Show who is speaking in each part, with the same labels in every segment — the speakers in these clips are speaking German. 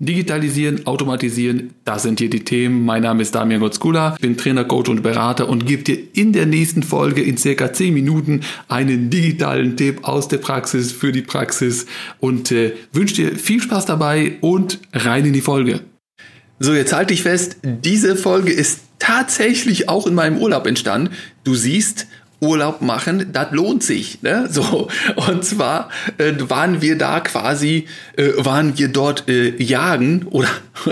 Speaker 1: Digitalisieren, automatisieren, das sind hier die Themen. Mein Name ist Damian Gotzkula, bin Trainer, Coach und Berater und gebe dir in der nächsten Folge in circa 10 Minuten einen digitalen Tipp aus der Praxis für die Praxis und äh, wünsche dir viel Spaß dabei und rein in die Folge. So, jetzt halte ich fest, diese Folge ist tatsächlich auch in meinem Urlaub entstanden. Du siehst, Urlaub machen, das lohnt sich. Ne? So und zwar äh, waren wir da quasi, äh, waren wir dort äh, jagen oder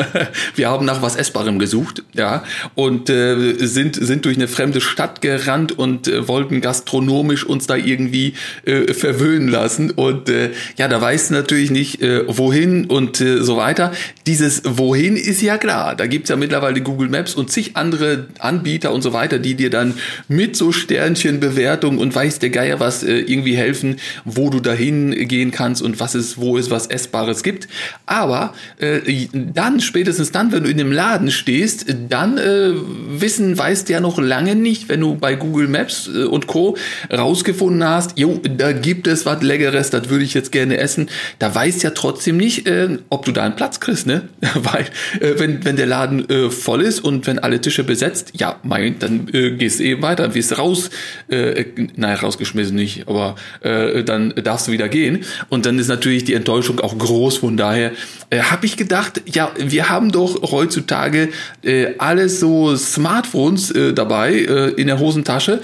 Speaker 1: wir haben nach was Essbarem gesucht, ja und äh, sind sind durch eine fremde Stadt gerannt und äh, wollten gastronomisch uns da irgendwie äh, verwöhnen lassen und äh, ja, da weißt du natürlich nicht äh, wohin und äh, so weiter. Dieses wohin ist ja klar. Da gibt's ja mittlerweile Google Maps und zig andere Anbieter und so weiter, die dir dann mit so Sternchen Bewertung und weiß der Geier was äh, irgendwie helfen, wo du dahin gehen kannst und was es, wo es was Essbares gibt. Aber äh, dann, spätestens dann, wenn du in dem Laden stehst, dann äh, wissen, weißt ja noch lange nicht, wenn du bei Google Maps äh, und Co. rausgefunden hast, jo, da gibt es was Leckeres, das würde ich jetzt gerne essen. Da weißt ja trotzdem nicht, äh, ob du da einen Platz kriegst, ne? Weil, äh, wenn, wenn der Laden voll ist und wenn alle Tische besetzt, ja, mein, dann äh, gehst eben weiter, wirst raus, äh, naja, rausgeschmissen nicht, aber äh, dann darfst du wieder gehen. Und dann ist natürlich die Enttäuschung auch groß. Von daher äh, habe ich gedacht, ja, wir haben doch heutzutage äh, alles so Smartphones äh, dabei äh, in der Hosentasche.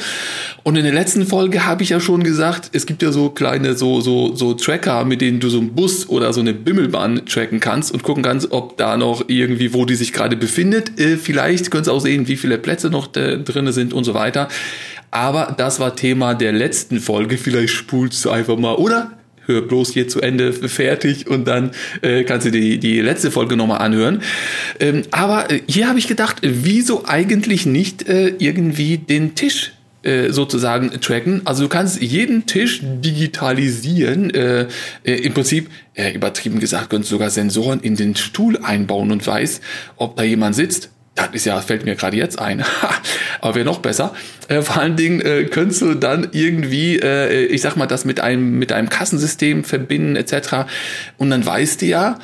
Speaker 1: Und in der letzten Folge habe ich ja schon gesagt, es gibt ja so kleine so so so Tracker, mit denen du so einen Bus oder so eine Bimmelbahn tracken kannst und gucken kannst, ob da noch irgendwie, wo die sich gerade befindet. Äh, vielleicht könntest du auch sehen, wie viele Plätze noch äh, drin sind und so weiter. Aber das war Thema der letzten Folge. Vielleicht spulst du einfach mal, oder? Hör bloß hier zu Ende fertig und dann äh, kannst du die, die letzte Folge nochmal anhören. Ähm, aber äh, hier habe ich gedacht, wieso eigentlich nicht äh, irgendwie den Tisch äh, sozusagen tracken. Also du kannst jeden Tisch digitalisieren. Äh, äh, Im Prinzip, äh, übertrieben gesagt, kannst sogar Sensoren in den Stuhl einbauen und weiß, ob da jemand sitzt das ist ja, fällt mir gerade jetzt ein. Aber wäre noch besser. Äh, vor allen Dingen äh, könntest du dann irgendwie, äh, ich sag mal, das mit einem, mit einem Kassensystem verbinden, etc. Und dann weißt du ja,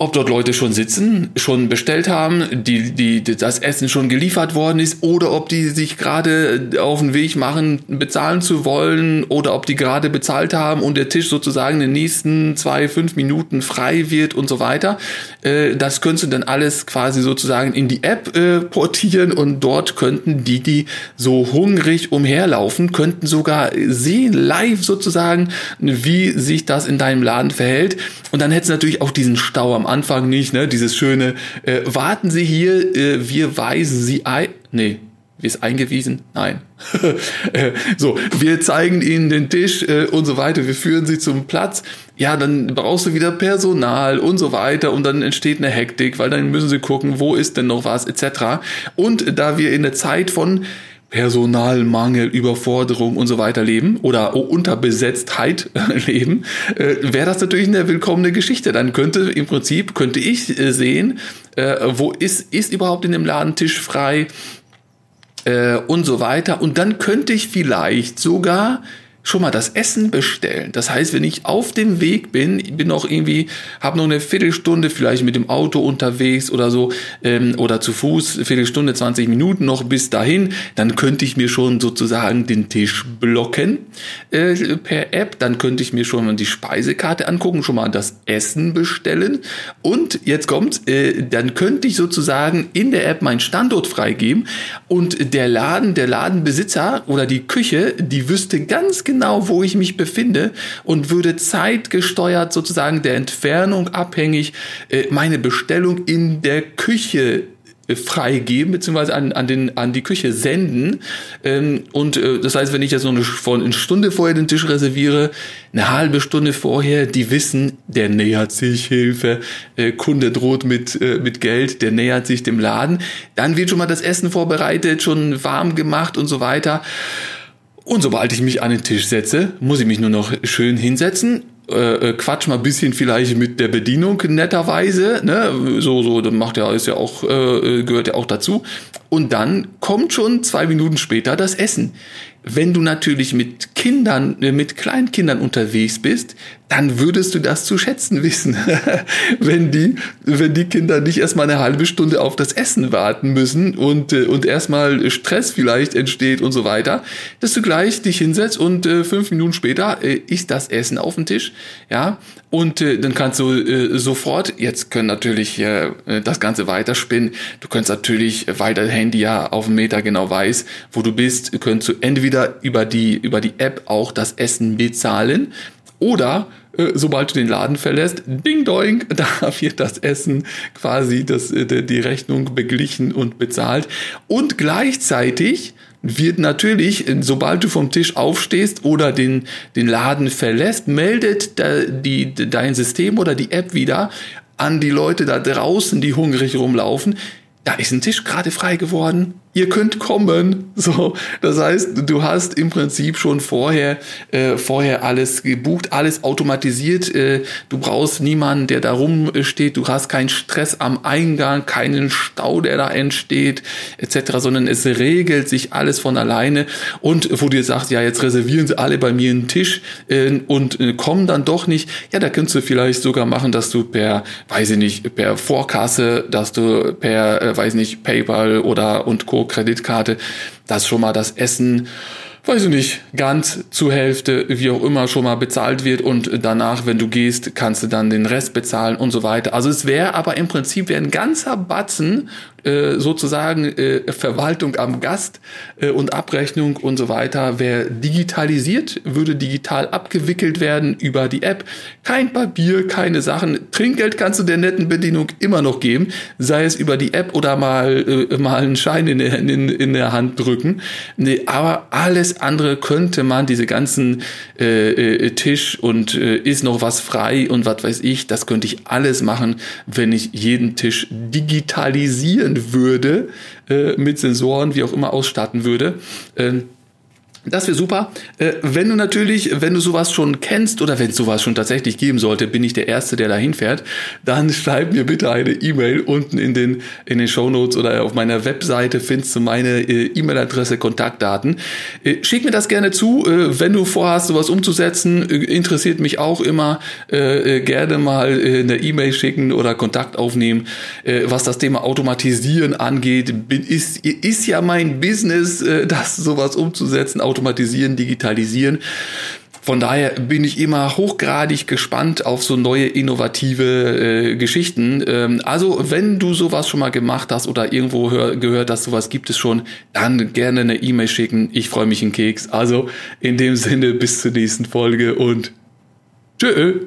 Speaker 1: ob dort Leute schon sitzen, schon bestellt haben, die, die, das Essen schon geliefert worden ist oder ob die sich gerade auf den Weg machen, bezahlen zu wollen oder ob die gerade bezahlt haben und der Tisch sozusagen in den nächsten zwei, fünf Minuten frei wird und so weiter. Äh, das könntest du dann alles quasi sozusagen in die App äh, portieren und dort könnten die, die so hungrig umherlaufen, könnten sogar sehen, live sozusagen, wie sich das in deinem Laden verhält. Und dann hättest du natürlich auch diesen Stau am Anfang nicht, ne? Dieses schöne, äh, warten Sie hier, äh, wir weisen Sie ein. Nee, wir ist eingewiesen? Nein. Äh, so, wir zeigen Ihnen den Tisch äh, und so weiter, wir führen Sie zum Platz. Ja, dann brauchst du wieder Personal und so weiter und dann entsteht eine Hektik, weil dann müssen Sie gucken, wo ist denn noch was etc. Und da wir in der Zeit von Personalmangel, Überforderung und so weiter leben oder Unterbesetztheit leben, äh, wäre das natürlich eine willkommene Geschichte. Dann könnte im Prinzip, könnte ich äh, sehen, äh, wo ist, ist überhaupt in dem Laden Tisch frei äh, und so weiter. Und dann könnte ich vielleicht sogar schon mal das Essen bestellen. Das heißt, wenn ich auf dem Weg bin, bin noch irgendwie, habe noch eine Viertelstunde vielleicht mit dem Auto unterwegs oder so ähm, oder zu Fuß, Viertelstunde, 20 Minuten noch bis dahin, dann könnte ich mir schon sozusagen den Tisch blocken äh, per App. Dann könnte ich mir schon mal die Speisekarte angucken, schon mal das Essen bestellen und jetzt kommt, äh, dann könnte ich sozusagen in der App meinen Standort freigeben und der Laden, der Ladenbesitzer oder die Küche, die wüsste ganz genau wo ich mich befinde und würde zeitgesteuert sozusagen der Entfernung abhängig äh, meine Bestellung in der Küche äh, freigeben beziehungsweise an, an, den, an die Küche senden. Ähm, und äh, das heißt, wenn ich jetzt so eine, eine Stunde vorher den Tisch reserviere, eine halbe Stunde vorher, die wissen, der nähert sich, Hilfe, Kunde droht mit, mit Geld, der nähert sich dem Laden. Dann wird schon mal das Essen vorbereitet, schon warm gemacht und so weiter. Und sobald ich mich an den Tisch setze, muss ich mich nur noch schön hinsetzen, äh, äh, quatsch mal ein bisschen vielleicht mit der Bedienung netterweise, ne? So, so, das macht ja, ist ja auch, äh, gehört ja auch dazu. Und dann kommt schon zwei Minuten später das Essen. Wenn du natürlich mit Kindern, äh, mit Kleinkindern unterwegs bist, dann würdest du das zu schätzen wissen, wenn die, wenn die Kinder nicht erstmal eine halbe Stunde auf das Essen warten müssen und, äh, und erstmal Stress vielleicht entsteht und so weiter, dass du gleich dich hinsetzt und äh, fünf Minuten später äh, ist das Essen auf dem Tisch, ja, und dann kannst du sofort, jetzt können natürlich das Ganze weiterspinnen, du kannst natürlich, weil dein Handy ja auf dem Meter genau weiß, wo du bist, könntest du entweder über die, über die App auch das Essen bezahlen, oder äh, sobald du den Laden verlässt, ding doing, da wird das Essen quasi das, äh, die Rechnung beglichen und bezahlt. Und gleichzeitig wird natürlich, sobald du vom Tisch aufstehst oder den, den Laden verlässt, meldet da, die, dein System oder die App wieder an die Leute da draußen, die hungrig rumlaufen. Da ist ein Tisch gerade frei geworden ihr könnt kommen. So, das heißt, du hast im Prinzip schon vorher, äh, vorher alles gebucht, alles automatisiert. Äh, du brauchst niemanden, der da rumsteht. Du hast keinen Stress am Eingang, keinen Stau, der da entsteht, etc., sondern es regelt sich alles von alleine. Und wo du sagst, ja, jetzt reservieren sie alle bei mir einen Tisch äh, und äh, kommen dann doch nicht. Ja, da könntest du vielleicht sogar machen, dass du per, weiß ich nicht, per Vorkasse, dass du per, äh, weiß nicht, PayPal oder und Co Kreditkarte, dass schon mal das Essen weiß ich nicht, ganz zur Hälfte, wie auch immer, schon mal bezahlt wird und danach, wenn du gehst, kannst du dann den Rest bezahlen und so weiter. Also es wäre aber im Prinzip wäre ein ganzer Batzen äh, sozusagen äh, Verwaltung am Gast äh, und Abrechnung und so weiter wäre digitalisiert, würde digital abgewickelt werden über die App. Kein Papier, keine Sachen. Trinkgeld kannst du der netten Bedienung immer noch geben, sei es über die App oder mal, äh, mal einen Schein in, in, in der Hand drücken. Nee, aber alles andere könnte man, diese ganzen äh, äh, Tisch und äh, ist noch was frei und was weiß ich, das könnte ich alles machen, wenn ich jeden Tisch digitalisieren würde, äh, mit Sensoren, wie auch immer ausstatten würde. Ähm, das wäre super. Äh, wenn du natürlich, wenn du sowas schon kennst oder wenn es sowas schon tatsächlich geben sollte, bin ich der Erste, der da hinfährt, dann schreib mir bitte eine E-Mail unten in den, in den Show Notes oder auf meiner Webseite findest du meine äh, E-Mail-Adresse, Kontaktdaten. Äh, schick mir das gerne zu, äh, wenn du vorhast, sowas umzusetzen. Äh, interessiert mich auch immer. Äh, gerne mal eine E-Mail schicken oder Kontakt aufnehmen. was das Thema Automatisieren angeht, bin, ist, ist ja mein Business, das sowas umzusetzen automatisieren, digitalisieren. Von daher bin ich immer hochgradig gespannt auf so neue innovative äh, Geschichten. Ähm, also wenn du sowas schon mal gemacht hast oder irgendwo hör, gehört hast, sowas gibt es schon, dann gerne eine E-Mail schicken. Ich freue mich in Keks. Also in dem Sinne bis zur nächsten Folge und tschö.